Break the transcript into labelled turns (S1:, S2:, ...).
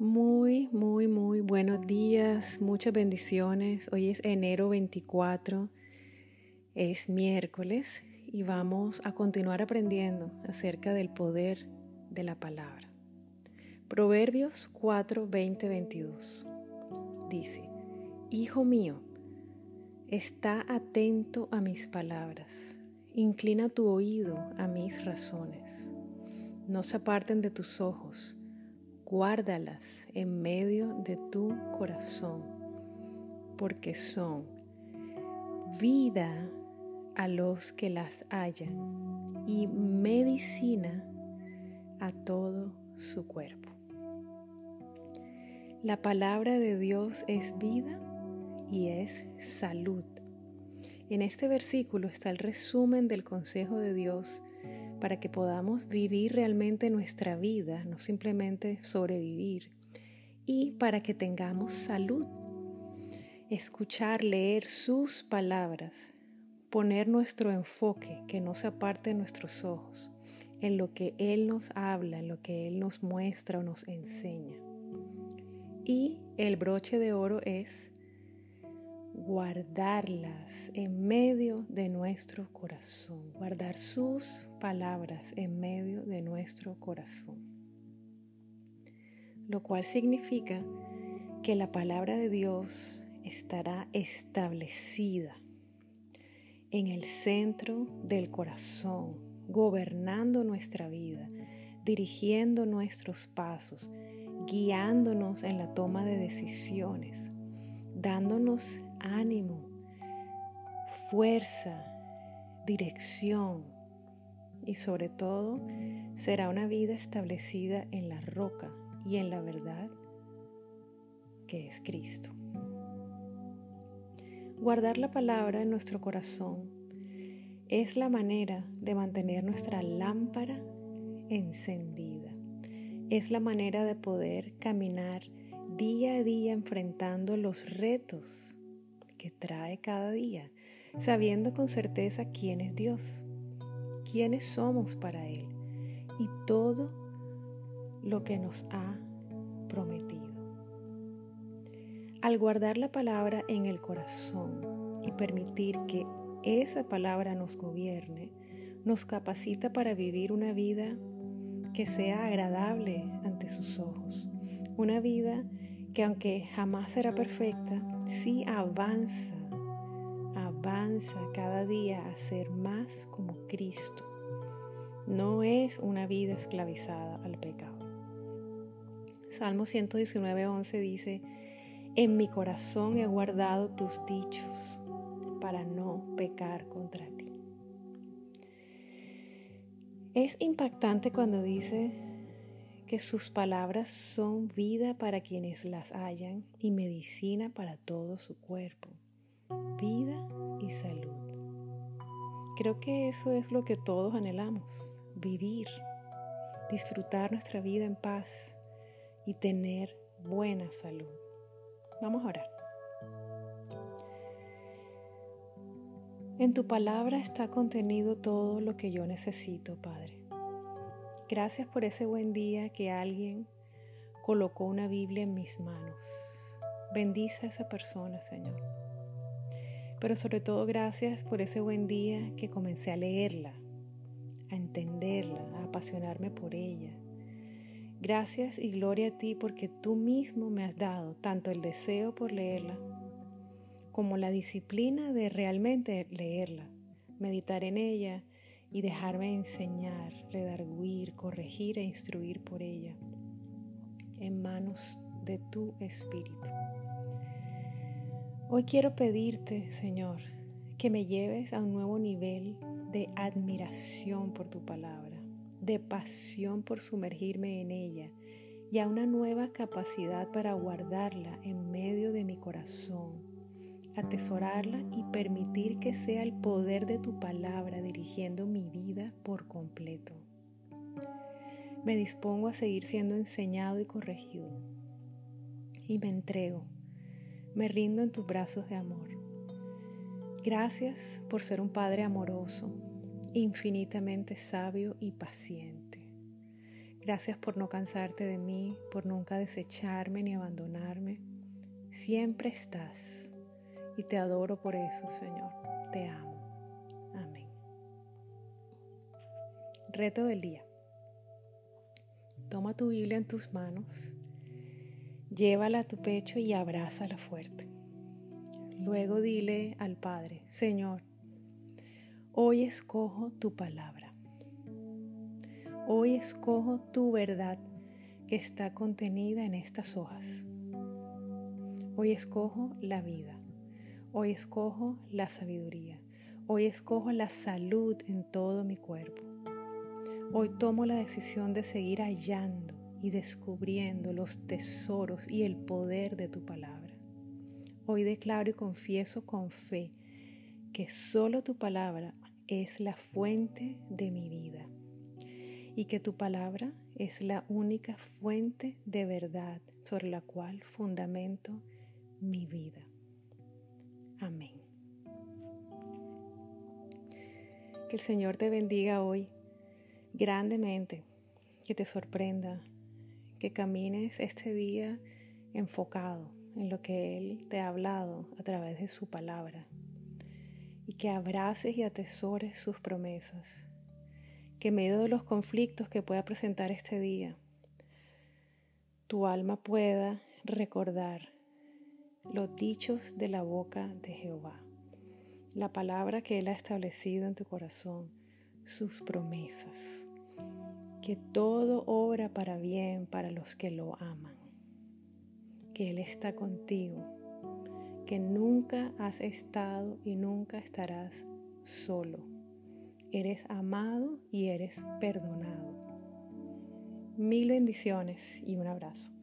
S1: Muy, muy, muy buenos días, muchas bendiciones. Hoy es enero 24, es miércoles y vamos a continuar aprendiendo acerca del poder de la palabra. Proverbios 4, 20, 22 dice, Hijo mío, está atento a mis palabras, inclina tu oído a mis razones, no se aparten de tus ojos guárdalas en medio de tu corazón, porque son vida a los que las hallan y medicina a todo su cuerpo. La palabra de Dios es vida y es salud. En este versículo está el resumen del consejo de Dios para que podamos vivir realmente nuestra vida, no simplemente sobrevivir, y para que tengamos salud. Escuchar, leer sus palabras, poner nuestro enfoque, que no se aparte de nuestros ojos, en lo que Él nos habla, en lo que Él nos muestra o nos enseña. Y el broche de oro es guardarlas en medio de nuestro corazón, guardar sus palabras en medio de nuestro corazón. Lo cual significa que la palabra de Dios estará establecida en el centro del corazón, gobernando nuestra vida, dirigiendo nuestros pasos, guiándonos en la toma de decisiones, dándonos ánimo, fuerza, dirección y sobre todo será una vida establecida en la roca y en la verdad que es Cristo. Guardar la palabra en nuestro corazón es la manera de mantener nuestra lámpara encendida. Es la manera de poder caminar día a día enfrentando los retos trae cada día, sabiendo con certeza quién es Dios, quiénes somos para Él y todo lo que nos ha prometido. Al guardar la palabra en el corazón y permitir que esa palabra nos gobierne, nos capacita para vivir una vida que sea agradable ante sus ojos, una vida que aunque jamás será perfecta, sí avanza, avanza cada día a ser más como Cristo. No es una vida esclavizada al pecado. Salmo 119, 11 dice, en mi corazón he guardado tus dichos para no pecar contra ti. Es impactante cuando dice que sus palabras son vida para quienes las hallan y medicina para todo su cuerpo. Vida y salud. Creo que eso es lo que todos anhelamos, vivir, disfrutar nuestra vida en paz y tener buena salud. Vamos a orar. En tu palabra está contenido todo lo que yo necesito, Padre. Gracias por ese buen día que alguien colocó una Biblia en mis manos. Bendice a esa persona, Señor. Pero sobre todo gracias por ese buen día que comencé a leerla, a entenderla, a apasionarme por ella. Gracias y gloria a ti porque tú mismo me has dado tanto el deseo por leerla como la disciplina de realmente leerla, meditar en ella y dejarme enseñar, redarguir, corregir e instruir por ella en manos de tu Espíritu. Hoy quiero pedirte, Señor, que me lleves a un nuevo nivel de admiración por tu palabra, de pasión por sumergirme en ella y a una nueva capacidad para guardarla en medio de mi corazón atesorarla y permitir que sea el poder de tu palabra dirigiendo mi vida por completo. Me dispongo a seguir siendo enseñado y corregido. Y me entrego, me rindo en tus brazos de amor. Gracias por ser un Padre amoroso, infinitamente sabio y paciente. Gracias por no cansarte de mí, por nunca desecharme ni abandonarme. Siempre estás y te adoro por eso, Señor. Te amo. Amén. Reto del día. Toma tu Biblia en tus manos, llévala a tu pecho y abrázala fuerte. Luego dile al Padre, Señor, hoy escojo tu palabra. Hoy escojo tu verdad que está contenida en estas hojas. Hoy escojo la vida. Hoy escojo la sabiduría. Hoy escojo la salud en todo mi cuerpo. Hoy tomo la decisión de seguir hallando y descubriendo los tesoros y el poder de tu palabra. Hoy declaro y confieso con fe que solo tu palabra es la fuente de mi vida y que tu palabra es la única fuente de verdad sobre la cual fundamento mi vida. Amén. Que el Señor te bendiga hoy grandemente, que te sorprenda, que camines este día enfocado en lo que Él te ha hablado a través de su palabra y que abraces y atesores sus promesas que en medio de los conflictos que pueda presentar este día, tu alma pueda recordar los dichos de la boca de Jehová, la palabra que Él ha establecido en tu corazón, sus promesas, que todo obra para bien para los que lo aman, que Él está contigo, que nunca has estado y nunca estarás solo. Eres amado y eres perdonado. Mil bendiciones y un abrazo.